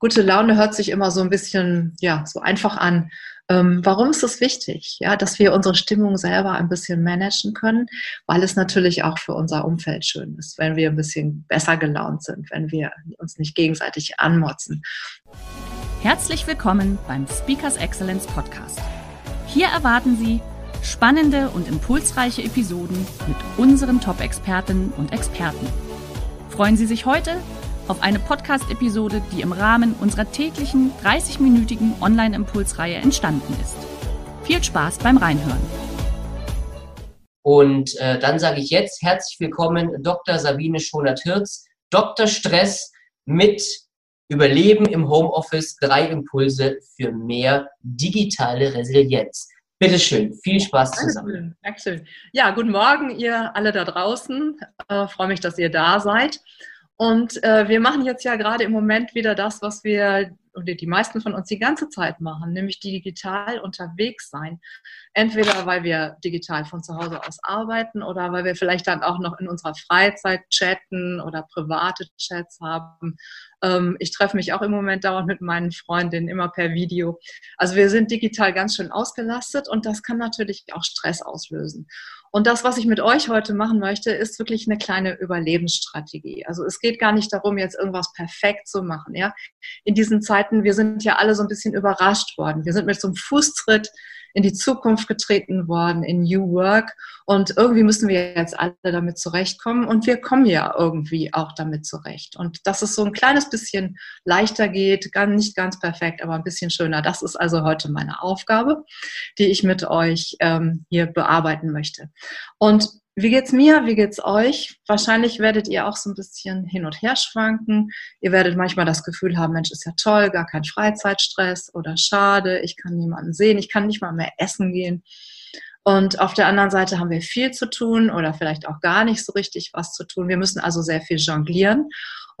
Gute Laune hört sich immer so ein bisschen, ja, so einfach an. Ähm, warum ist es wichtig, ja, dass wir unsere Stimmung selber ein bisschen managen können? Weil es natürlich auch für unser Umfeld schön ist, wenn wir ein bisschen besser gelaunt sind, wenn wir uns nicht gegenseitig anmotzen. Herzlich willkommen beim Speakers Excellence Podcast. Hier erwarten Sie spannende und impulsreiche Episoden mit unseren Top-Expertinnen und Experten. Freuen Sie sich heute auf eine Podcast-Episode, die im Rahmen unserer täglichen 30-minütigen Online-Impulsreihe entstanden ist. Viel Spaß beim Reinhören. Und äh, dann sage ich jetzt herzlich willkommen Dr. Sabine Schonert-Hirz, Dr. Stress mit Überleben im Homeoffice, drei Impulse für mehr digitale Resilienz. Bitteschön, viel Spaß zusammen. Dankeschön. Ja, guten Morgen, ihr alle da draußen. Äh, freue mich, dass ihr da seid. Und äh, wir machen jetzt ja gerade im Moment wieder das, was wir oder die meisten von uns die ganze Zeit machen, nämlich digital unterwegs sein. Entweder weil wir digital von zu Hause aus arbeiten oder weil wir vielleicht dann auch noch in unserer Freizeit chatten oder private Chats haben. Ähm, ich treffe mich auch im Moment dauernd mit meinen Freundinnen immer per Video. Also wir sind digital ganz schön ausgelastet und das kann natürlich auch Stress auslösen. Und das, was ich mit euch heute machen möchte, ist wirklich eine kleine Überlebensstrategie. Also es geht gar nicht darum, jetzt irgendwas perfekt zu machen. Ja, in diesen Zeiten, wir sind ja alle so ein bisschen überrascht worden. Wir sind mit so einem Fußtritt in die Zukunft getreten worden, in New Work. Und irgendwie müssen wir jetzt alle damit zurechtkommen. Und wir kommen ja irgendwie auch damit zurecht. Und dass es so ein kleines bisschen leichter geht, nicht ganz perfekt, aber ein bisschen schöner. Das ist also heute meine Aufgabe, die ich mit euch ähm, hier bearbeiten möchte. Und wie geht's mir? Wie geht's euch? Wahrscheinlich werdet ihr auch so ein bisschen hin und her schwanken. Ihr werdet manchmal das Gefühl haben, Mensch, ist ja toll, gar kein Freizeitstress oder schade, ich kann niemanden sehen, ich kann nicht mal mehr essen gehen. Und auf der anderen Seite haben wir viel zu tun oder vielleicht auch gar nicht so richtig was zu tun. Wir müssen also sehr viel jonglieren.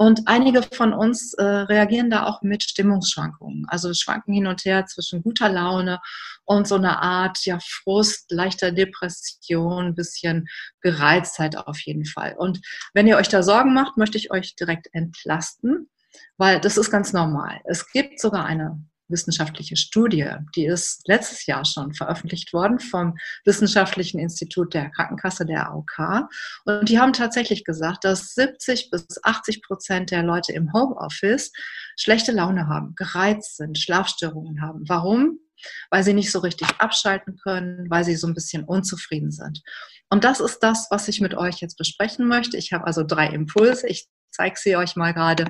Und einige von uns äh, reagieren da auch mit Stimmungsschwankungen. Also schwanken hin und her zwischen guter Laune und so einer Art ja, Frust, leichter Depression, bisschen Gereiztheit auf jeden Fall. Und wenn ihr euch da Sorgen macht, möchte ich euch direkt entlasten, weil das ist ganz normal. Es gibt sogar eine wissenschaftliche Studie, die ist letztes Jahr schon veröffentlicht worden vom Wissenschaftlichen Institut der Krankenkasse der AOK. Und die haben tatsächlich gesagt, dass 70 bis 80 Prozent der Leute im Homeoffice schlechte Laune haben, gereizt sind, Schlafstörungen haben. Warum? Weil sie nicht so richtig abschalten können, weil sie so ein bisschen unzufrieden sind. Und das ist das, was ich mit euch jetzt besprechen möchte. Ich habe also drei Impulse. Ich zeige sie euch mal gerade.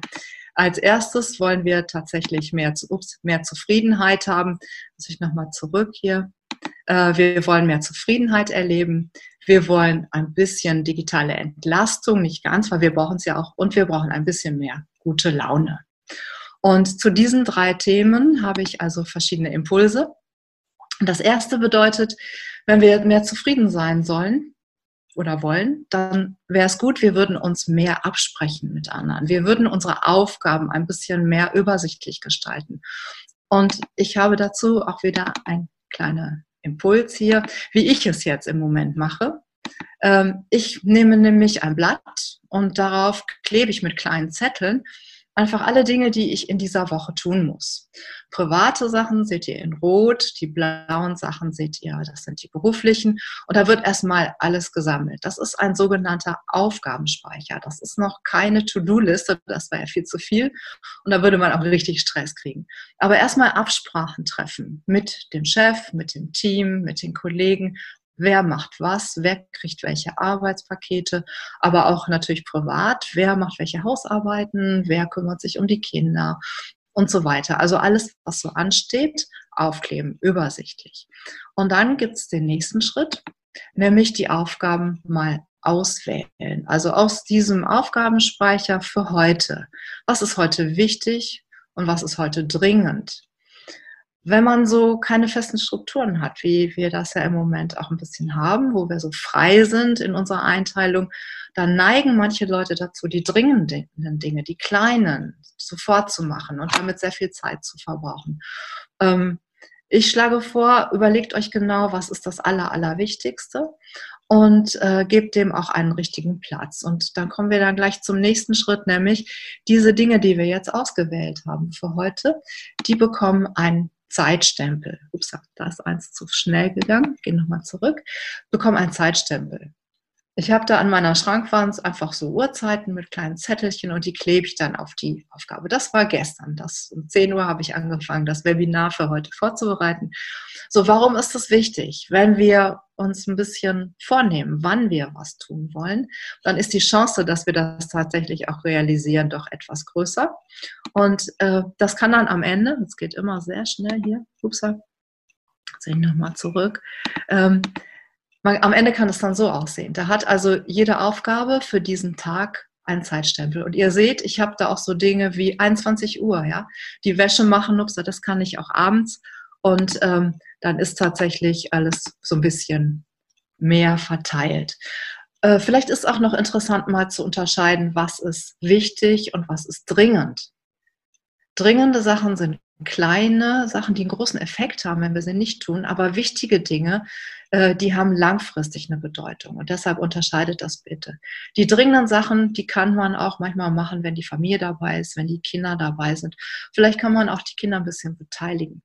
Als erstes wollen wir tatsächlich mehr, ups, mehr Zufriedenheit haben. Muss ich nochmal zurück hier. Äh, wir wollen mehr Zufriedenheit erleben. Wir wollen ein bisschen digitale Entlastung, nicht ganz, weil wir brauchen es ja auch. Und wir brauchen ein bisschen mehr gute Laune. Und zu diesen drei Themen habe ich also verschiedene Impulse. Das erste bedeutet, wenn wir mehr zufrieden sein sollen, oder wollen, dann wäre es gut, wir würden uns mehr absprechen mit anderen. Wir würden unsere Aufgaben ein bisschen mehr übersichtlich gestalten. Und ich habe dazu auch wieder ein kleiner Impuls hier, wie ich es jetzt im Moment mache. Ähm, ich nehme nämlich ein Blatt und darauf klebe ich mit kleinen Zetteln einfach alle Dinge, die ich in dieser Woche tun muss. Private Sachen seht ihr in Rot, die blauen Sachen seht ihr, das sind die beruflichen. Und da wird erstmal alles gesammelt. Das ist ein sogenannter Aufgabenspeicher. Das ist noch keine To-Do-Liste, das wäre ja viel zu viel. Und da würde man auch richtig Stress kriegen. Aber erstmal Absprachen treffen mit dem Chef, mit dem Team, mit den Kollegen wer macht was, wer kriegt welche Arbeitspakete, aber auch natürlich privat, wer macht welche Hausarbeiten, wer kümmert sich um die Kinder und so weiter. Also alles, was so ansteht, aufkleben, übersichtlich. Und dann gibt es den nächsten Schritt, nämlich die Aufgaben mal auswählen. Also aus diesem Aufgabenspeicher für heute. Was ist heute wichtig und was ist heute dringend? Wenn man so keine festen Strukturen hat, wie wir das ja im Moment auch ein bisschen haben, wo wir so frei sind in unserer Einteilung, dann neigen manche Leute dazu, die dringenden Dinge, die kleinen, sofort zu machen und damit sehr viel Zeit zu verbrauchen. Ähm, ich schlage vor, überlegt euch genau, was ist das Aller, Allerwichtigste und äh, gebt dem auch einen richtigen Platz. Und dann kommen wir dann gleich zum nächsten Schritt, nämlich diese Dinge, die wir jetzt ausgewählt haben für heute, die bekommen einen Zeitstempel. Ups, da ist eins zu schnell gegangen. Gehen nochmal zurück. Bekommen einen Zeitstempel. Ich habe da an meiner Schrankwand einfach so Uhrzeiten mit kleinen Zettelchen und die klebe ich dann auf die Aufgabe. Das war gestern. Das, um 10 Uhr habe ich angefangen, das Webinar für heute vorzubereiten. So, warum ist das wichtig? Wenn wir uns ein bisschen vornehmen, wann wir was tun wollen, dann ist die Chance, dass wir das tatsächlich auch realisieren, doch etwas größer. Und äh, das kann dann am Ende, es geht immer sehr schnell hier, ups, jetzt ich nochmal zurück, ähm, man, am Ende kann es dann so aussehen. Da hat also jede Aufgabe für diesen Tag einen Zeitstempel. Und ihr seht, ich habe da auch so Dinge wie 21 Uhr, ja. Die Wäsche machen, ups, das kann ich auch abends. Und ähm, dann ist tatsächlich alles so ein bisschen mehr verteilt. Äh, vielleicht ist auch noch interessant mal zu unterscheiden, was ist wichtig und was ist dringend. Dringende Sachen sind kleine Sachen, die einen großen Effekt haben, wenn wir sie nicht tun, aber wichtige Dinge, äh, die haben langfristig eine Bedeutung. Und deshalb unterscheidet das bitte. Die dringenden Sachen, die kann man auch manchmal machen, wenn die Familie dabei ist, wenn die Kinder dabei sind. Vielleicht kann man auch die Kinder ein bisschen beteiligen.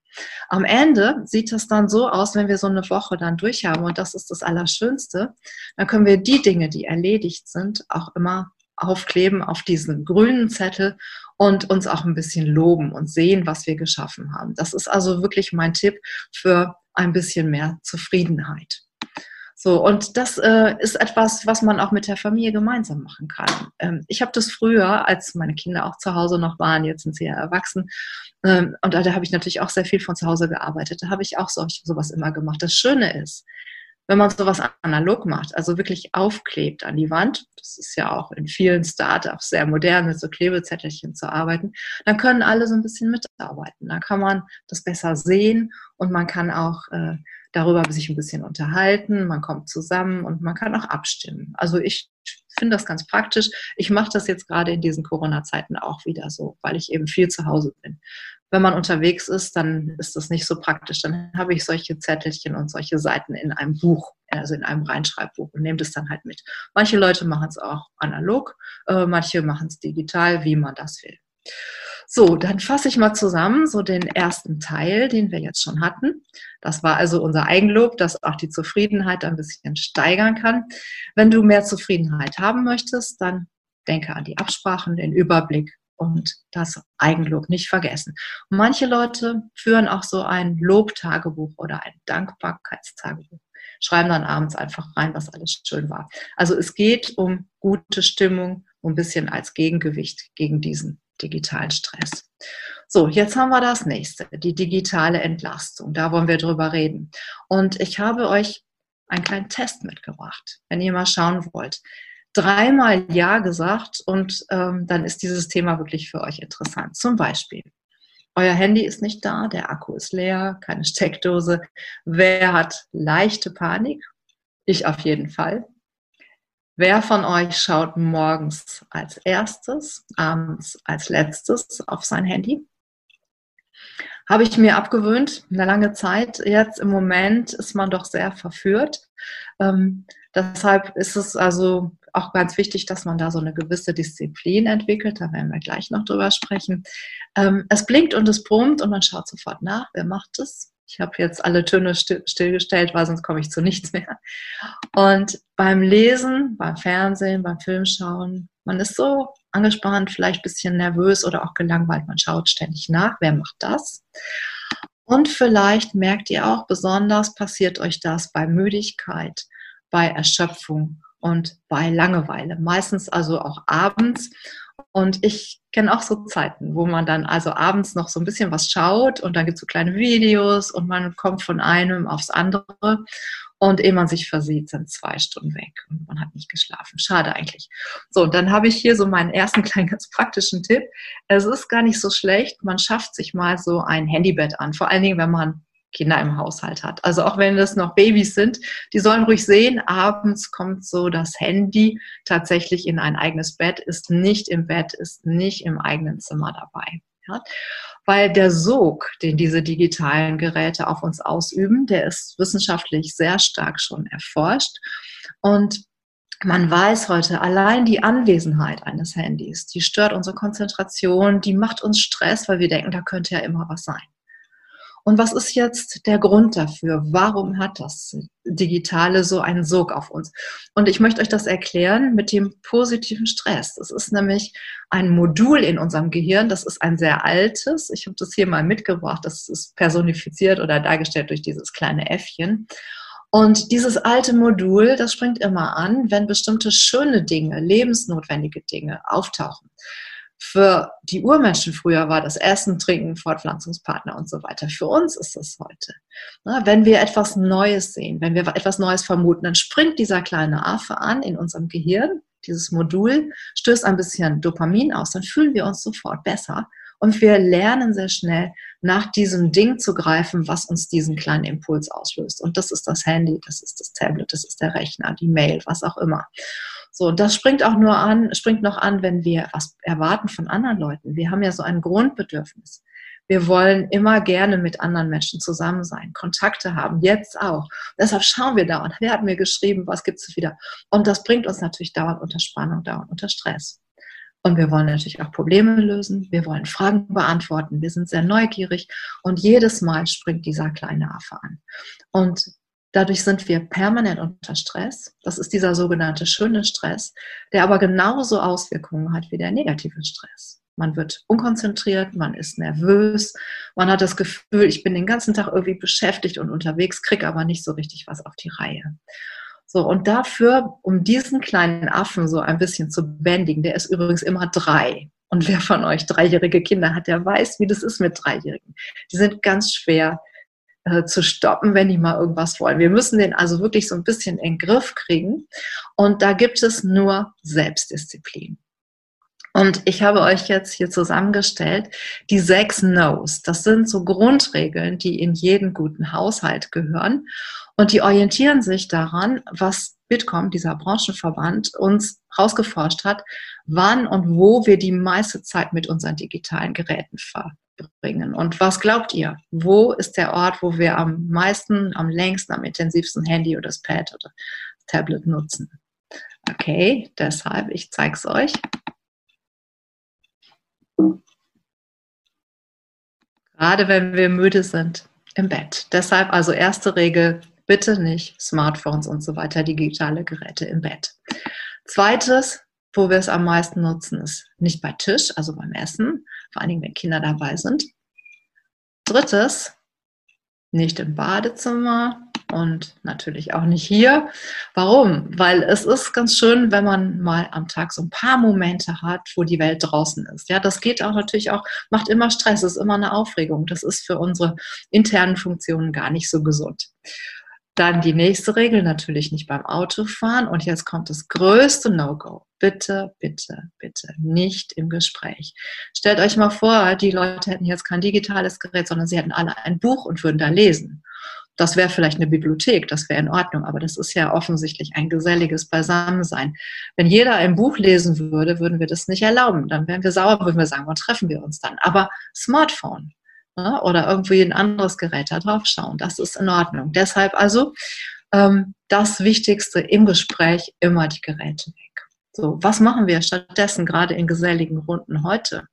Am Ende sieht es dann so aus, wenn wir so eine Woche dann durchhaben, und das ist das Allerschönste, dann können wir die Dinge, die erledigt sind, auch immer aufkleben auf diesen grünen Zettel und uns auch ein bisschen loben und sehen, was wir geschaffen haben. Das ist also wirklich mein Tipp für ein bisschen mehr Zufriedenheit. So, und das äh, ist etwas, was man auch mit der Familie gemeinsam machen kann. Ähm, ich habe das früher, als meine Kinder auch zu Hause noch waren, jetzt sind sie ja erwachsen, ähm, und da, da habe ich natürlich auch sehr viel von zu Hause gearbeitet. Da habe ich auch so, sowas immer gemacht. Das Schöne ist, wenn man sowas analog macht, also wirklich aufklebt an die Wand, das ist ja auch in vielen Startups sehr modern, mit so Klebezettelchen zu arbeiten, dann können alle so ein bisschen mitarbeiten. Dann kann man das besser sehen und man kann auch äh, darüber sich ein bisschen unterhalten, man kommt zusammen und man kann auch abstimmen. Also ich finde das ganz praktisch. Ich mache das jetzt gerade in diesen Corona-Zeiten auch wieder so, weil ich eben viel zu Hause bin wenn man unterwegs ist, dann ist das nicht so praktisch. Dann habe ich solche Zettelchen und solche Seiten in einem Buch, also in einem Reinschreibbuch und nehme das dann halt mit. Manche Leute machen es auch analog, äh, manche machen es digital, wie man das will. So, dann fasse ich mal zusammen, so den ersten Teil, den wir jetzt schon hatten. Das war also unser Eigenlob, das auch die Zufriedenheit ein bisschen steigern kann. Wenn du mehr Zufriedenheit haben möchtest, dann denke an die Absprachen, den Überblick und das Eigenlob nicht vergessen. Und manche Leute führen auch so ein Lobtagebuch oder ein Dankbarkeitstagebuch, schreiben dann abends einfach rein, was alles schön war. Also es geht um gute Stimmung, um ein bisschen als Gegengewicht gegen diesen digitalen Stress. So, jetzt haben wir das nächste, die digitale Entlastung. Da wollen wir drüber reden. Und ich habe euch einen kleinen Test mitgebracht, wenn ihr mal schauen wollt dreimal Ja gesagt und ähm, dann ist dieses Thema wirklich für euch interessant. Zum Beispiel, euer Handy ist nicht da, der Akku ist leer, keine Steckdose. Wer hat leichte Panik? Ich auf jeden Fall. Wer von euch schaut morgens als erstes, abends als letztes auf sein Handy? Habe ich mir abgewöhnt, eine lange Zeit. Jetzt im Moment ist man doch sehr verführt. Ähm, deshalb ist es also auch ganz wichtig, dass man da so eine gewisse Disziplin entwickelt. Da werden wir gleich noch drüber sprechen. Ähm, es blinkt und es brummt und man schaut sofort nach, wer macht es. Ich habe jetzt alle Töne still, stillgestellt, weil sonst komme ich zu nichts mehr. Und beim Lesen, beim Fernsehen, beim Filmschauen, man ist so angespannt, vielleicht ein bisschen nervös oder auch gelangweilt. Man schaut ständig nach, wer macht das. Und vielleicht merkt ihr auch, besonders passiert euch das bei Müdigkeit, bei Erschöpfung und bei Langeweile. Meistens also auch abends. Und ich kenne auch so Zeiten, wo man dann also abends noch so ein bisschen was schaut und dann gibt es so kleine Videos und man kommt von einem aufs andere. Und ehe man sich versieht, sind zwei Stunden weg und man hat nicht geschlafen. Schade eigentlich. So, dann habe ich hier so meinen ersten kleinen ganz praktischen Tipp. Es ist gar nicht so schlecht. Man schafft sich mal so ein Handybett an. Vor allen Dingen, wenn man Kinder im Haushalt hat. Also auch wenn das noch Babys sind, die sollen ruhig sehen, abends kommt so das Handy tatsächlich in ein eigenes Bett, ist nicht im Bett, ist nicht im eigenen Zimmer dabei. Ja? Weil der Sog, den diese digitalen Geräte auf uns ausüben, der ist wissenschaftlich sehr stark schon erforscht. Und man weiß heute, allein die Anwesenheit eines Handys, die stört unsere Konzentration, die macht uns Stress, weil wir denken, da könnte ja immer was sein. Und was ist jetzt der Grund dafür? Warum hat das Digitale so einen Sog auf uns? Und ich möchte euch das erklären mit dem positiven Stress. Das ist nämlich ein Modul in unserem Gehirn. Das ist ein sehr altes. Ich habe das hier mal mitgebracht. Das ist personifiziert oder dargestellt durch dieses kleine Äffchen. Und dieses alte Modul, das springt immer an, wenn bestimmte schöne Dinge, lebensnotwendige Dinge auftauchen. Für die Urmenschen früher war das Essen, Trinken, Fortpflanzungspartner und so weiter. Für uns ist es heute. Wenn wir etwas Neues sehen, wenn wir etwas Neues vermuten, dann springt dieser kleine Affe an in unserem Gehirn, dieses Modul, stößt ein bisschen Dopamin aus, dann fühlen wir uns sofort besser und wir lernen sehr schnell nach diesem Ding zu greifen, was uns diesen kleinen Impuls auslöst. Und das ist das Handy, das ist das Tablet, das ist der Rechner, die Mail, was auch immer. So, das springt auch nur an, springt noch an, wenn wir was erwarten von anderen Leuten. Wir haben ja so ein Grundbedürfnis. Wir wollen immer gerne mit anderen Menschen zusammen sein, Kontakte haben, jetzt auch. Deshalb schauen wir dauernd, wer hat mir geschrieben, was gibt es wieder. Und das bringt uns natürlich dauernd unter Spannung, dauernd unter Stress. Und wir wollen natürlich auch Probleme lösen, wir wollen Fragen beantworten, wir sind sehr neugierig und jedes Mal springt dieser kleine Affe an. Und Dadurch sind wir permanent unter Stress. Das ist dieser sogenannte schöne Stress, der aber genauso Auswirkungen hat wie der negative Stress. Man wird unkonzentriert, man ist nervös, man hat das Gefühl, ich bin den ganzen Tag irgendwie beschäftigt und unterwegs, kriege aber nicht so richtig was auf die Reihe. So, und dafür, um diesen kleinen Affen so ein bisschen zu bändigen, der ist übrigens immer drei. Und wer von euch dreijährige Kinder hat, der weiß, wie das ist mit Dreijährigen. Die sind ganz schwer äh, zu stoppen, wenn die mal irgendwas wollen. Wir müssen den also wirklich so ein bisschen in den Griff kriegen. Und da gibt es nur Selbstdisziplin. Und ich habe euch jetzt hier zusammengestellt die sechs No's. Das sind so Grundregeln, die in jeden guten Haushalt gehören. Und die orientieren sich daran, was Bitkom, dieser Branchenverband, uns rausgeforscht hat, wann und wo wir die meiste Zeit mit unseren digitalen Geräten ver bringen. Und was glaubt ihr? Wo ist der Ort, wo wir am meisten, am längsten, am intensivsten Handy oder das Pad oder das Tablet nutzen? Okay, deshalb, ich zeige es euch. Gerade wenn wir müde sind im Bett. Deshalb also erste Regel, bitte nicht Smartphones und so weiter, digitale Geräte im Bett. Zweites, wo wir es am meisten nutzen, ist nicht bei Tisch, also beim Essen, vor allen Dingen, wenn Kinder dabei sind. Drittes, nicht im Badezimmer und natürlich auch nicht hier. Warum? Weil es ist ganz schön, wenn man mal am Tag so ein paar Momente hat, wo die Welt draußen ist. Ja, das geht auch natürlich auch, macht immer Stress, ist immer eine Aufregung. Das ist für unsere internen Funktionen gar nicht so gesund. Dann die nächste Regel, natürlich nicht beim Autofahren. Und jetzt kommt das größte No-Go. Bitte, bitte, bitte nicht im Gespräch. Stellt euch mal vor, die Leute hätten jetzt kein digitales Gerät, sondern sie hätten alle ein Buch und würden da lesen. Das wäre vielleicht eine Bibliothek, das wäre in Ordnung, aber das ist ja offensichtlich ein geselliges Beisammensein. Wenn jeder ein Buch lesen würde, würden wir das nicht erlauben. Dann wären wir sauer, würden wir sagen, wann treffen wir uns dann? Aber Smartphone, ne, oder irgendwie ein anderes Gerät da drauf schauen. Das ist in Ordnung. Deshalb also ähm, das Wichtigste im Gespräch immer die Geräte weg. So, was machen wir stattdessen gerade in geselligen Runden heute?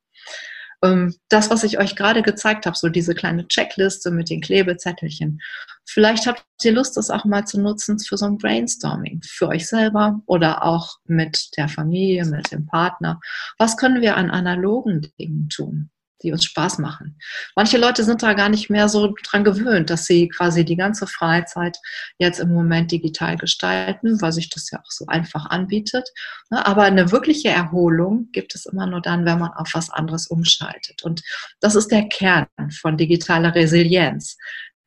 Ähm, das, was ich euch gerade gezeigt habe, so diese kleine Checkliste mit den Klebezettelchen. Vielleicht habt ihr Lust, das auch mal zu nutzen für so ein Brainstorming, für euch selber oder auch mit der Familie, mit dem Partner. Was können wir an analogen Dingen tun? Die uns Spaß machen. Manche Leute sind da gar nicht mehr so dran gewöhnt, dass sie quasi die ganze Freizeit jetzt im Moment digital gestalten, weil sich das ja auch so einfach anbietet. Ne, aber eine wirkliche Erholung gibt es immer nur dann, wenn man auf was anderes umschaltet. Und das ist der Kern von digitaler Resilienz.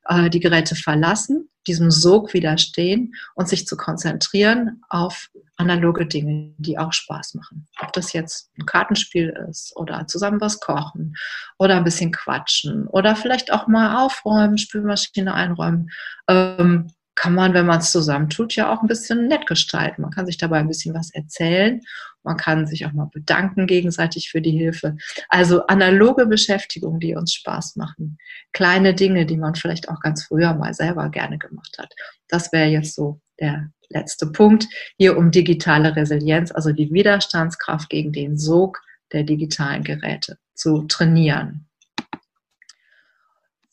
Äh, die Geräte verlassen, diesem Sog widerstehen und sich zu konzentrieren auf analoge Dinge, die auch Spaß machen. Ob das jetzt ein Kartenspiel ist oder zusammen was kochen oder ein bisschen quatschen oder vielleicht auch mal aufräumen, Spülmaschine einräumen. Ähm, kann man, wenn man es zusammen tut, ja auch ein bisschen nett gestalten. Man kann sich dabei ein bisschen was erzählen. Man kann sich auch mal bedanken gegenseitig für die Hilfe. Also analoge Beschäftigung, die uns Spaß machen. Kleine Dinge, die man vielleicht auch ganz früher mal selber gerne gemacht hat. Das wäre jetzt so der letzte Punkt. Hier um digitale Resilienz, also die Widerstandskraft gegen den Sog der digitalen Geräte zu trainieren.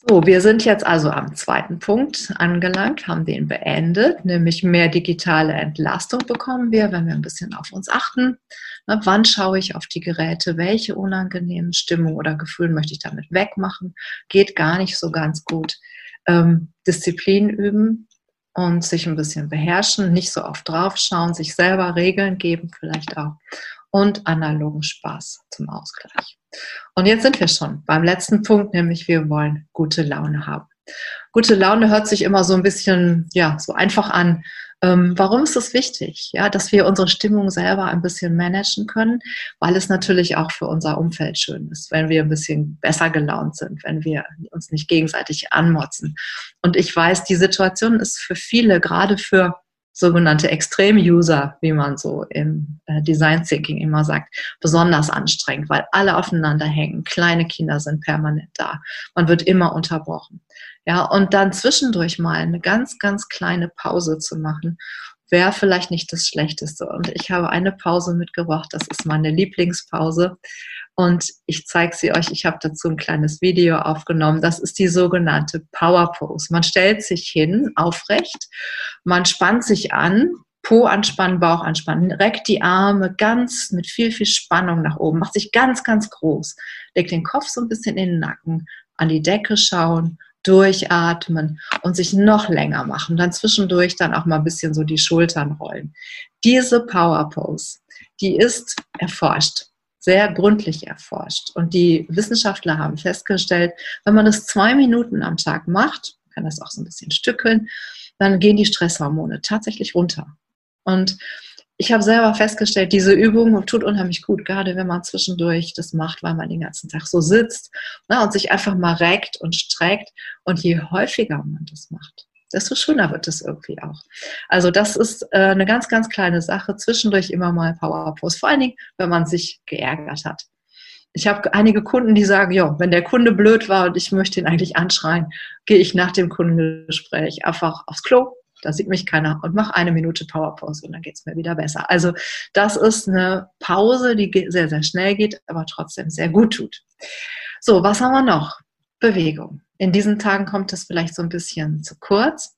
So, wir sind jetzt also am zweiten Punkt angelangt, haben den beendet, nämlich mehr digitale Entlastung bekommen wir, wenn wir ein bisschen auf uns achten. Na, wann schaue ich auf die Geräte? Welche unangenehmen Stimmungen oder Gefühle möchte ich damit wegmachen? Geht gar nicht so ganz gut. Ähm, Disziplin üben und sich ein bisschen beherrschen, nicht so oft draufschauen, sich selber Regeln geben vielleicht auch und analogen Spaß zum Ausgleich. Und jetzt sind wir schon beim letzten Punkt, nämlich wir wollen gute Laune haben. Gute Laune hört sich immer so ein bisschen, ja, so einfach an. Ähm, warum ist es wichtig? Ja, dass wir unsere Stimmung selber ein bisschen managen können, weil es natürlich auch für unser Umfeld schön ist, wenn wir ein bisschen besser gelaunt sind, wenn wir uns nicht gegenseitig anmotzen. Und ich weiß, die Situation ist für viele, gerade für sogenannte Extrem-User, wie man so im äh, Design Thinking immer sagt, besonders anstrengend, weil alle aufeinander hängen. Kleine Kinder sind permanent da. Man wird immer unterbrochen. Ja, und dann zwischendurch mal eine ganz, ganz kleine Pause zu machen, wäre vielleicht nicht das Schlechteste. Und ich habe eine Pause mitgebracht. Das ist meine Lieblingspause. Und ich zeige sie euch. Ich habe dazu ein kleines Video aufgenommen. Das ist die sogenannte Power Pose. Man stellt sich hin, aufrecht, man spannt sich an, Po anspannen, Bauch anspannen, reckt die Arme ganz mit viel, viel Spannung nach oben, macht sich ganz, ganz groß, legt den Kopf so ein bisschen in den Nacken, an die Decke schauen, durchatmen und sich noch länger machen. Dann zwischendurch dann auch mal ein bisschen so die Schultern rollen. Diese Power Pose, die ist erforscht sehr gründlich erforscht. Und die Wissenschaftler haben festgestellt, wenn man das zwei Minuten am Tag macht, kann das auch so ein bisschen stückeln, dann gehen die Stresshormone tatsächlich runter. Und ich habe selber festgestellt, diese Übung tut unheimlich gut, gerade wenn man zwischendurch das macht, weil man den ganzen Tag so sitzt ne, und sich einfach mal reckt und streckt. Und je häufiger man das macht, desto schöner wird es irgendwie auch. Also das ist äh, eine ganz, ganz kleine Sache. Zwischendurch immer mal Power Pose. Vor allen Dingen, wenn man sich geärgert hat. Ich habe einige Kunden, die sagen, ja, wenn der Kunde blöd war und ich möchte ihn eigentlich anschreien, gehe ich nach dem Kundengespräch einfach aufs Klo, da sieht mich keiner und mache eine Minute Powerpause und dann geht es mir wieder besser. Also das ist eine Pause, die sehr, sehr schnell geht, aber trotzdem sehr gut tut. So, was haben wir noch? Bewegung. In diesen Tagen kommt es vielleicht so ein bisschen zu kurz.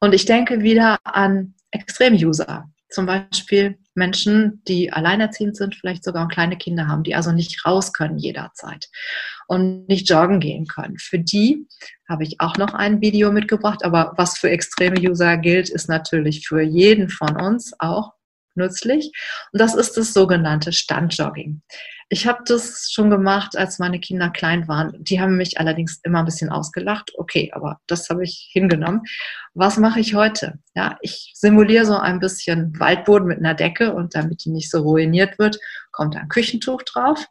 Und ich denke wieder an Extrem-User. Zum Beispiel Menschen, die alleinerziehend sind, vielleicht sogar kleine Kinder haben, die also nicht raus können jederzeit und nicht joggen gehen können. Für die habe ich auch noch ein Video mitgebracht, aber was für extreme User gilt, ist natürlich für jeden von uns auch nützlich. Und das ist das sogenannte Standjogging. Ich habe das schon gemacht, als meine Kinder klein waren. Die haben mich allerdings immer ein bisschen ausgelacht. Okay, aber das habe ich hingenommen. Was mache ich heute? Ja, ich simuliere so ein bisschen Waldboden mit einer Decke und damit die nicht so ruiniert wird, kommt ein Küchentuch drauf.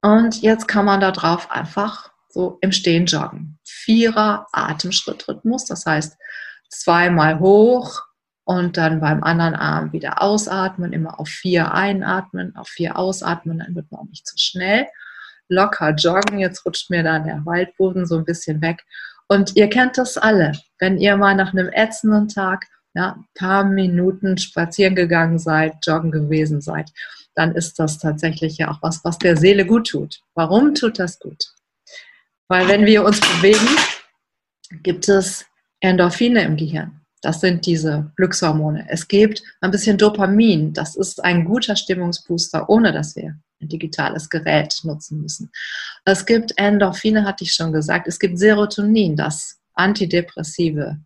Und jetzt kann man da drauf einfach so im Stehen joggen. Vierer Atemschrittrhythmus, das heißt zweimal hoch, und dann beim anderen Arm wieder ausatmen, immer auf vier einatmen, auf vier ausatmen, dann wird man auch nicht zu schnell. Locker joggen, jetzt rutscht mir dann der Waldboden so ein bisschen weg. Und ihr kennt das alle, wenn ihr mal nach einem ätzenden Tag ja, paar Minuten spazieren gegangen seid, joggen gewesen seid, dann ist das tatsächlich ja auch was, was der Seele gut tut. Warum tut das gut? Weil wenn wir uns bewegen, gibt es Endorphine im Gehirn. Das sind diese Glückshormone. Es gibt ein bisschen Dopamin. Das ist ein guter Stimmungsbooster, ohne dass wir ein digitales Gerät nutzen müssen. Es gibt Endorphine, hatte ich schon gesagt. Es gibt Serotonin, das antidepressive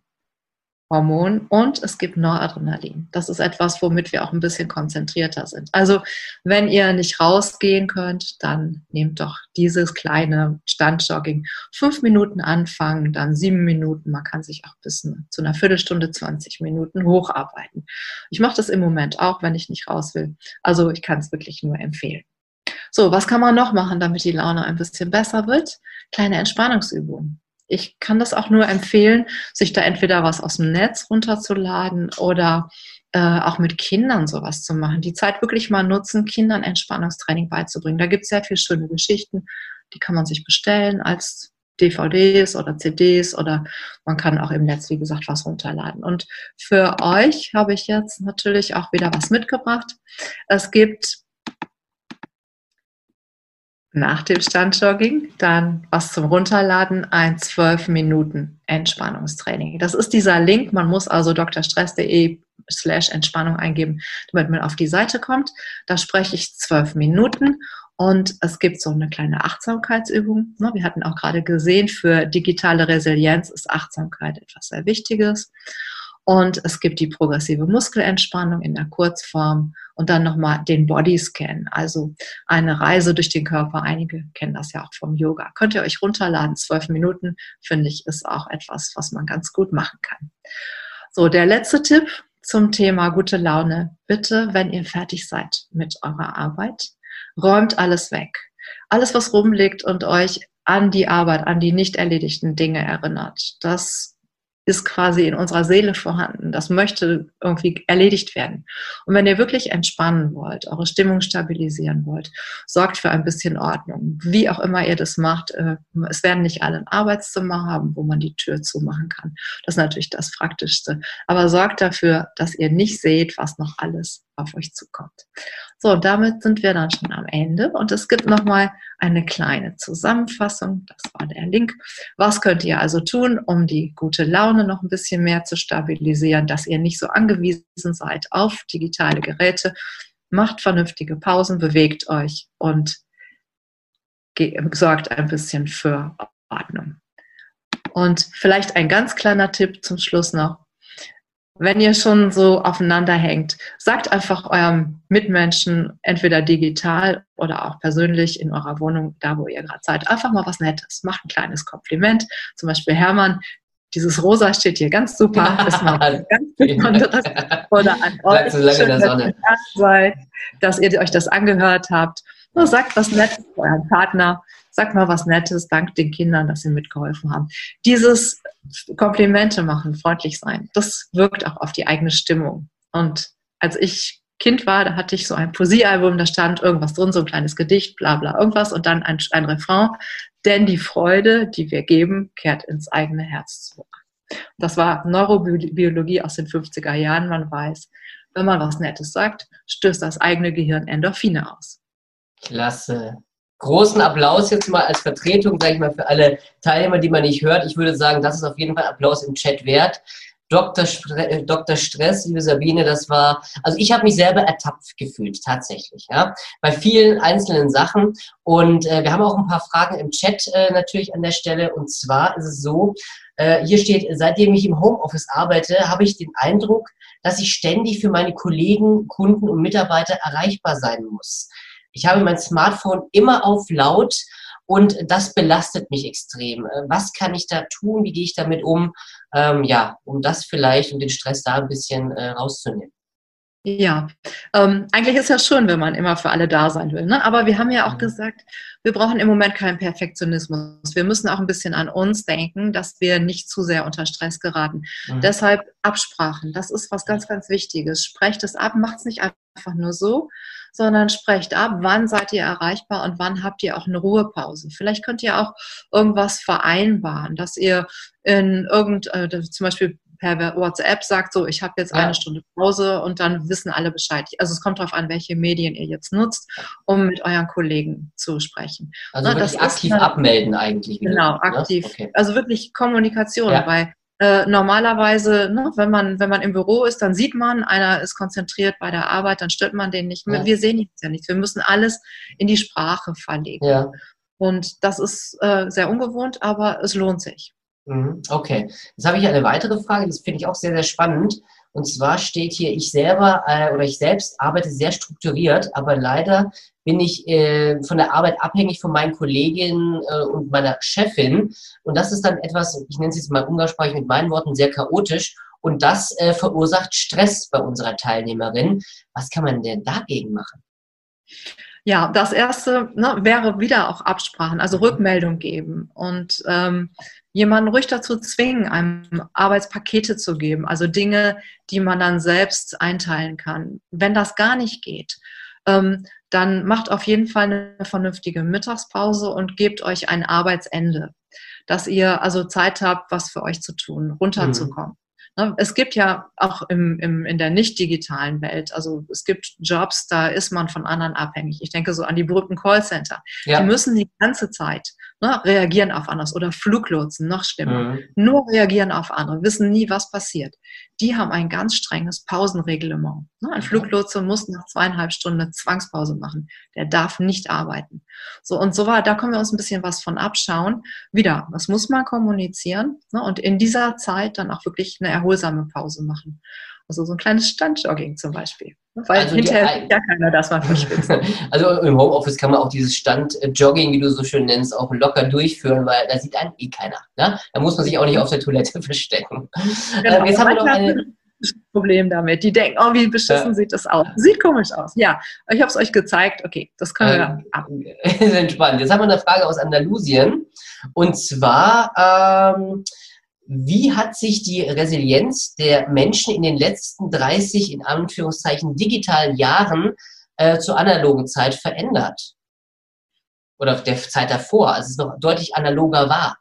Hormon und es gibt Noradrenalin. Das ist etwas, womit wir auch ein bisschen konzentrierter sind. Also wenn ihr nicht rausgehen könnt, dann nehmt doch dieses kleine Standjogging. Fünf Minuten anfangen, dann sieben Minuten. Man kann sich auch bis zu einer Viertelstunde, 20 Minuten hocharbeiten. Ich mache das im Moment auch, wenn ich nicht raus will. Also ich kann es wirklich nur empfehlen. So, was kann man noch machen, damit die Laune ein bisschen besser wird? Kleine Entspannungsübungen ich kann das auch nur empfehlen, sich da entweder was aus dem Netz runterzuladen oder äh, auch mit Kindern sowas zu machen. Die Zeit wirklich mal nutzen, Kindern Entspannungstraining beizubringen. Da gibt es sehr viele schöne Geschichten, die kann man sich bestellen als DVDs oder CDs oder man kann auch im Netz, wie gesagt, was runterladen. Und für euch habe ich jetzt natürlich auch wieder was mitgebracht. Es gibt nach dem Standjogging dann was zum Runterladen, ein 12 Minuten Entspannungstraining. Das ist dieser Link, man muss also drstress.de slash Entspannung eingeben, damit man auf die Seite kommt. Da spreche ich 12 Minuten und es gibt so eine kleine Achtsamkeitsübung. Ne, wir hatten auch gerade gesehen, für digitale Resilienz ist Achtsamkeit etwas sehr Wichtiges. Und es gibt die progressive Muskelentspannung in der Kurzform und dann nochmal den Bodyscan, also eine Reise durch den Körper. Einige kennen das ja auch vom Yoga. Könnt ihr euch runterladen, zwölf Minuten, finde ich, ist auch etwas, was man ganz gut machen kann. So, der letzte Tipp zum Thema gute Laune. Bitte, wenn ihr fertig seid mit eurer Arbeit, räumt alles weg. Alles, was rumliegt und euch an die Arbeit, an die nicht erledigten Dinge erinnert. Das ist quasi in unserer Seele vorhanden. Das möchte irgendwie erledigt werden. Und wenn ihr wirklich entspannen wollt, eure Stimmung stabilisieren wollt, sorgt für ein bisschen Ordnung. Wie auch immer ihr das macht, äh, es werden nicht alle ein Arbeitszimmer haben, wo man die Tür zumachen kann. Das ist natürlich das Praktischste. Aber sorgt dafür, dass ihr nicht seht, was noch alles auf euch zukommt. So, damit sind wir dann schon am Ende. Und es gibt nochmal eine kleine Zusammenfassung. Das war der Link. Was könnt ihr also tun, um die gute Laune noch ein bisschen mehr zu stabilisieren, dass ihr nicht so angewiesen seid auf digitale Geräte? Macht vernünftige Pausen, bewegt euch und sorgt ein bisschen für Ordnung. Und vielleicht ein ganz kleiner Tipp zum Schluss noch wenn ihr schon so aufeinander hängt, sagt einfach eurem Mitmenschen, entweder digital oder auch persönlich in eurer Wohnung, da wo ihr gerade seid, einfach mal was Nettes. Macht ein kleines Kompliment. Zum Beispiel Hermann, dieses Rosa steht hier ganz super. Das macht ganz Besonderes. Oder an euch, so schön, dass ihr seid, dass ihr euch das angehört habt. Nur sagt was Nettes zu eurem Partner. Sagt mal was Nettes, dankt den Kindern, dass sie mitgeholfen haben. Dieses Komplimente machen, freundlich sein, das wirkt auch auf die eigene Stimmung. Und als ich Kind war, da hatte ich so ein Poesiealbum, da stand irgendwas drin, so ein kleines Gedicht, bla bla, irgendwas und dann ein, ein Refrain. Denn die Freude, die wir geben, kehrt ins eigene Herz zurück. Das war Neurobiologie aus den 50er Jahren. Man weiß, wenn man was Nettes sagt, stößt das eigene Gehirn Endorphine aus. Klasse großen Applaus jetzt mal als Vertretung, sage ich mal, für alle Teilnehmer, die man nicht hört. Ich würde sagen, das ist auf jeden Fall Applaus im Chat wert. Dr. Spre Dr. Stress, liebe Sabine, das war, also ich habe mich selber ertappt gefühlt, tatsächlich, ja, bei vielen einzelnen Sachen. Und äh, wir haben auch ein paar Fragen im Chat äh, natürlich an der Stelle. Und zwar ist es so, äh, hier steht, seitdem ich im Homeoffice arbeite, habe ich den Eindruck, dass ich ständig für meine Kollegen, Kunden und Mitarbeiter erreichbar sein muss. Ich habe mein Smartphone immer auf laut und das belastet mich extrem. Äh, was kann ich da tun? Wie gehe ich damit um? Ähm, ja, um das vielleicht und den Stress da ein bisschen äh, rauszunehmen. Ja, ähm, eigentlich ist ja schön, wenn man immer für alle da sein will. Ne? Aber wir haben ja auch mhm. gesagt, wir brauchen im Moment keinen Perfektionismus. Wir müssen auch ein bisschen an uns denken, dass wir nicht zu sehr unter Stress geraten. Mhm. Deshalb Absprachen, das ist was ganz, ganz Wichtiges. Sprecht es ab, macht es nicht einfach nur so, sondern sprecht ab, wann seid ihr erreichbar und wann habt ihr auch eine Ruhepause. Vielleicht könnt ihr auch irgendwas vereinbaren, dass ihr in irgend, äh, zum Beispiel per WhatsApp sagt, so, ich habe jetzt ja. eine Stunde Pause und dann wissen alle Bescheid. Also es kommt darauf an, welche Medien ihr jetzt nutzt, um mit euren Kollegen zu sprechen. Also Na, wirklich aktiv eine, abmelden eigentlich. Genau, du, aktiv. Okay. Also wirklich Kommunikation, ja. weil äh, normalerweise, ne, wenn, man, wenn man im Büro ist, dann sieht man, einer ist konzentriert bei der Arbeit, dann stört man den nicht mehr. Ja. Wir sehen jetzt ja nichts. Wir müssen alles in die Sprache verlegen. Ja. Und das ist äh, sehr ungewohnt, aber es lohnt sich. Mhm, okay, jetzt habe ich eine weitere Frage, das finde ich auch sehr, sehr spannend. Und zwar steht hier, ich selber äh, oder ich selbst arbeite sehr strukturiert, aber leider bin ich äh, von der Arbeit abhängig von meinen Kolleginnen äh, und meiner Chefin. Und das ist dann etwas, ich nenne es jetzt mal umgangssprachlich mit meinen Worten, sehr chaotisch. Und das äh, verursacht Stress bei unserer Teilnehmerin. Was kann man denn dagegen machen? Ja, das erste ne, wäre wieder auch Absprachen, also Rückmeldung geben und ähm, jemanden ruhig dazu zwingen, einem Arbeitspakete zu geben, also Dinge, die man dann selbst einteilen kann. Wenn das gar nicht geht, ähm, dann macht auf jeden Fall eine vernünftige Mittagspause und gebt euch ein Arbeitsende, dass ihr also Zeit habt, was für euch zu tun, runterzukommen. Ne, es gibt ja auch im, im, in der nicht digitalen Welt, also es gibt Jobs, da ist man von anderen abhängig. Ich denke so an die berühmten Callcenter. Ja. Die müssen die ganze Zeit ne, reagieren auf anderes oder Fluglotsen, noch schlimmer. Mhm. Nur reagieren auf andere, wissen nie, was passiert. Die haben ein ganz strenges Pausenreglement. Ne, ein Fluglotse muss nach zweieinhalb Stunden eine Zwangspause machen. Der darf nicht arbeiten. So und so war, da können wir uns ein bisschen was von abschauen. Wieder, was muss man kommunizieren? Ne, und in dieser Zeit dann auch wirklich eine erholsame Pause machen. Also so ein kleines Standjogging zum Beispiel. Weil also hinterher ja keiner das mal verschwitzt. Also im Homeoffice kann man auch dieses Standjogging, wie du so schön nennst, auch locker durchführen, weil da sieht einen eh keiner. Ne? Da muss man sich auch nicht auf der Toilette verstecken. Genau. Ähm, jetzt haben wir noch eine Problem damit. Die denken, oh, wie beschissen ja. sieht das aus. Sieht komisch aus. Ja, ich habe es euch gezeigt. Okay, das können wir ähm, ab. Entspannt. Jetzt haben wir eine Frage aus Andalusien. Und zwar, ähm, wie hat sich die Resilienz der Menschen in den letzten 30, in Anführungszeichen, digitalen Jahren äh, zur analogen Zeit verändert? Oder der Zeit davor, als es noch deutlich analoger war?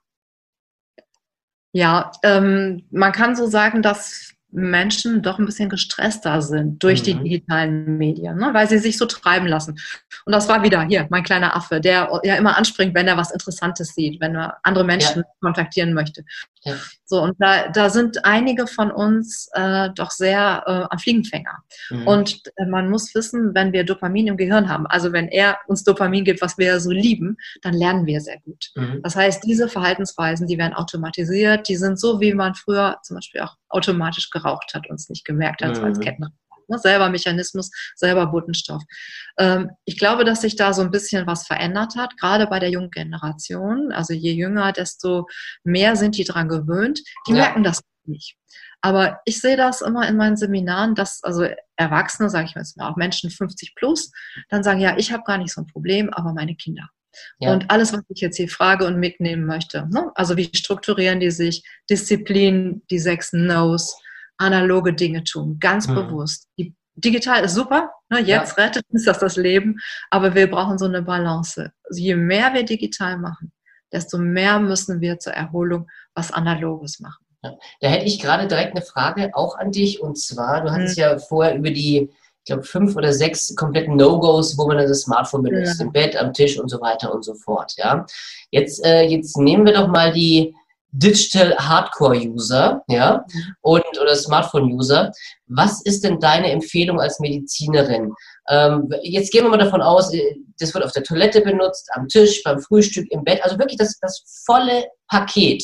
Ja, ähm, man kann so sagen, dass Menschen doch ein bisschen gestresster sind durch mhm. die digitalen Medien, ne? weil sie sich so treiben lassen. Und das war wieder hier mein kleiner Affe, der ja immer anspringt, wenn er was Interessantes sieht, wenn er andere Menschen ja. kontaktieren möchte. Ja. So, und da, da sind einige von uns äh, doch sehr äh, am Fliegenfänger. Mhm. Und äh, man muss wissen, wenn wir Dopamin im Gehirn haben, also wenn er uns Dopamin gibt, was wir so lieben, dann lernen wir sehr gut. Mhm. Das heißt, diese Verhaltensweisen, die werden automatisiert, die sind so, wie man früher zum Beispiel auch automatisch geraucht hat und es nicht gemerkt hat, mhm. so als mhm. Ne, selber Mechanismus, selber Botenstoff. Ähm, ich glaube, dass sich da so ein bisschen was verändert hat, gerade bei der jungen Generation. Also je jünger, desto mehr sind die dran gewöhnt. Die ja. merken das nicht. Aber ich sehe das immer in meinen Seminaren, dass also Erwachsene, sage ich jetzt mal, auch Menschen 50 plus, dann sagen, ja, ich habe gar nicht so ein Problem, aber meine Kinder. Ja. Und alles, was ich jetzt hier frage und mitnehmen möchte, ne? also wie strukturieren die sich, Disziplin, die sechs No's, analoge Dinge tun, ganz mhm. bewusst. Die, digital ist super, ne, jetzt ja. rettet uns das das Leben, aber wir brauchen so eine Balance. Also je mehr wir digital machen, desto mehr müssen wir zur Erholung was Analoges machen. Ja. Da hätte ich gerade direkt eine Frage auch an dich und zwar, du hattest mhm. ja vorher über die, ich glaube, fünf oder sechs kompletten No-Gos, wo man das Smartphone benutzt, ja. im Bett, am Tisch und so weiter und so fort. Ja, jetzt, äh, jetzt nehmen wir doch mal die Digital Hardcore User, ja, und oder Smartphone User. Was ist denn deine Empfehlung als Medizinerin? Ähm, jetzt gehen wir mal davon aus, äh, das wird auf der Toilette benutzt, am Tisch, beim Frühstück, im Bett, also wirklich das, das volle Paket.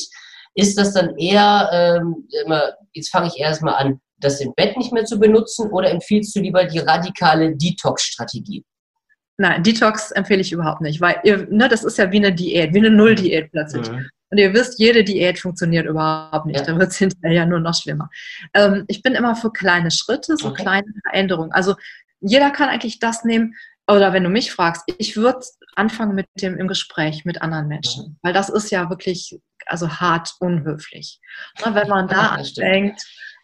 Ist das dann eher, ähm, immer, jetzt fange ich erstmal an, das im Bett nicht mehr zu benutzen oder empfiehlst du lieber die radikale Detox-Strategie? Nein, Detox empfehle ich überhaupt nicht, weil ne, das ist ja wie eine Diät, wie eine Null-Diät plötzlich. Mhm. Und ihr wisst, jede Diät funktioniert überhaupt nicht. Ja. Da wird es hinterher nur noch schlimmer. Ähm, ich bin immer für kleine Schritte, so okay. kleine Veränderungen. Also jeder kann eigentlich das nehmen, oder wenn du mich fragst, ich würde anfangen mit dem im Gespräch mit anderen Menschen, weil das ist ja wirklich also hart unhöflich. Und wenn man da anfängt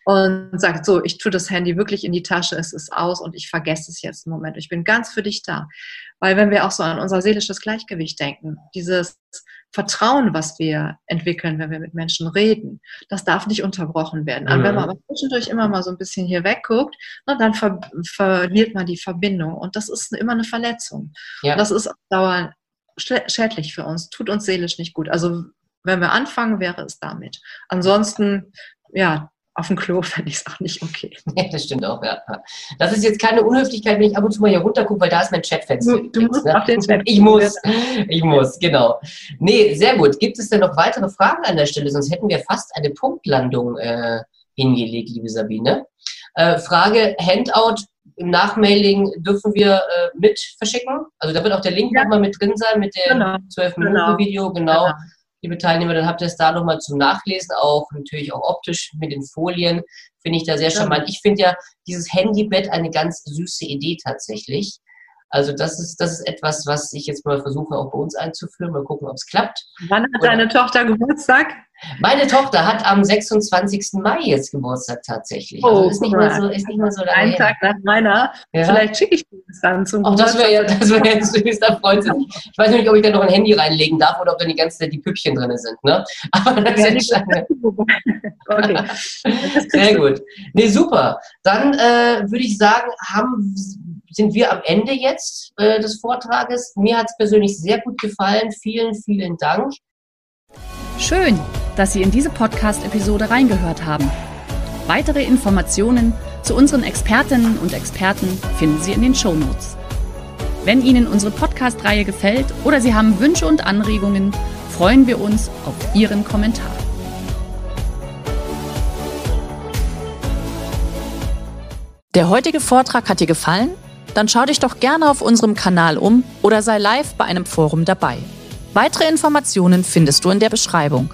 und sagt, so, ich tue das Handy wirklich in die Tasche, es ist aus und ich vergesse es jetzt im Moment. Ich bin ganz für dich da. Weil wenn wir auch so an unser seelisches Gleichgewicht denken, dieses Vertrauen, was wir entwickeln, wenn wir mit Menschen reden, das darf nicht unterbrochen werden. Mhm. Und wenn man aber zwischendurch immer mal so ein bisschen hier wegguckt, na, dann ver verliert man die Verbindung. Und das ist immer eine Verletzung. Ja. Das ist auf Dauer schädlich für uns, tut uns seelisch nicht gut. Also wenn wir anfangen, wäre es damit. Ansonsten, ja, auf dem Klo fände ich es auch nicht okay. Ja, das stimmt auch, ja. Das ist jetzt keine Unhöflichkeit, wenn ich ab und zu mal hier runter gucke, weil da ist mein Chatfenster. Du, du musst ne? auf den Chat. Ich muss, ich muss, genau. Nee, sehr gut. Gibt es denn noch weitere Fragen an der Stelle? Sonst hätten wir fast eine Punktlandung äh, hingelegt, liebe Sabine. Äh, Frage, Handout im Nachmailing dürfen wir äh, mit verschicken? Also da wird auch der Link ja. nochmal mit drin sein, mit dem genau. 12-Minuten-Video, genau. genau liebe Teilnehmer, dann habt ihr es da nochmal zum Nachlesen, auch natürlich auch optisch mit den Folien. Finde ich da sehr charmant. Ich finde ja dieses Handybett eine ganz süße Idee tatsächlich. Also das ist, das ist etwas, was ich jetzt mal versuche auch bei uns einzuführen. Mal gucken, ob es klappt. Wann hat Oder deine Tochter Geburtstag? Meine Tochter hat am 26. Mai jetzt Geburtstag tatsächlich. Also oh, ist nicht, mal so, ist nicht mal so lange Ein Tag nach meiner. Ja. Vielleicht schicke ich dir das dann zum Auch das wäre ja, das wäre ja süß, da freut sich. Ich weiß nicht, ob ich da noch ein Handy reinlegen darf oder ob da die ganze Zeit die Püppchen drin sind. Ne? Aber das ja, ist Okay. Sehr gut. Nee, super. Dann äh, würde ich sagen, haben, sind wir am Ende jetzt äh, des Vortrages. Mir hat es persönlich sehr gut gefallen. Vielen, vielen Dank. Schön, dass Sie in diese Podcast-Episode reingehört haben. Weitere Informationen zu unseren Expertinnen und Experten finden Sie in den Show Notes. Wenn Ihnen unsere Podcast-Reihe gefällt oder Sie haben Wünsche und Anregungen, freuen wir uns auf Ihren Kommentar. Der heutige Vortrag hat dir gefallen? Dann schau dich doch gerne auf unserem Kanal um oder sei live bei einem Forum dabei. Weitere Informationen findest du in der Beschreibung.